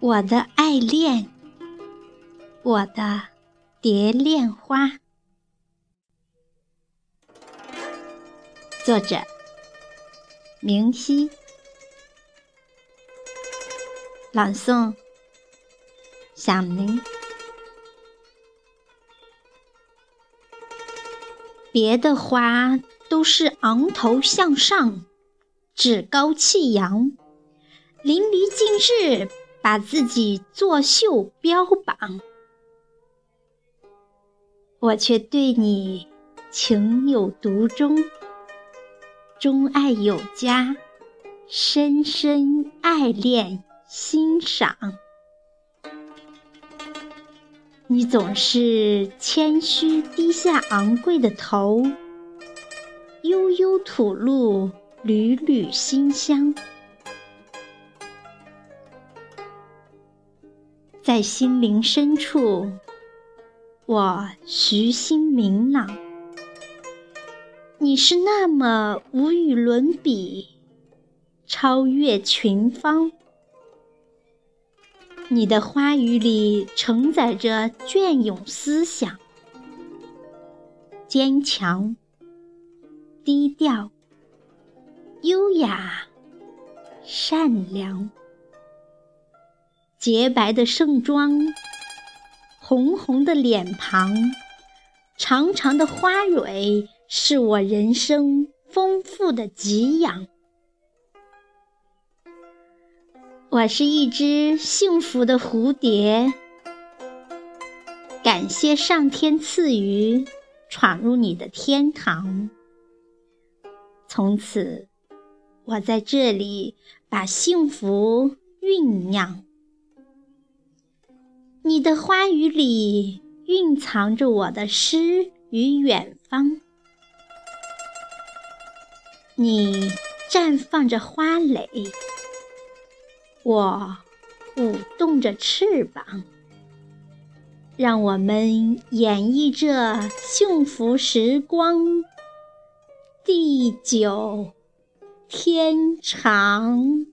我的爱恋，我的蝶恋花。作者：明熙，朗诵：小明。别的花都是昂头向上，趾高气扬，淋漓尽致。把自己作秀标榜，我却对你情有独钟，钟爱有加，深深爱恋欣赏。你总是谦虚低下昂贵的头，悠悠吐露缕缕馨香。在心灵深处，我徐心明朗。你是那么无与伦比，超越群芳。你的花语里承载着隽永思想，坚强、低调、优雅、善良。洁白的盛装，红红的脸庞，长长的花蕊，是我人生丰富的给养。我是一只幸福的蝴蝶，感谢上天赐予，闯入你的天堂。从此，我在这里把幸福酝酿。你的花语里蕴藏着我的诗与远方，你绽放着花蕾，我舞动着翅膀，让我们演绎这幸福时光，地久天长。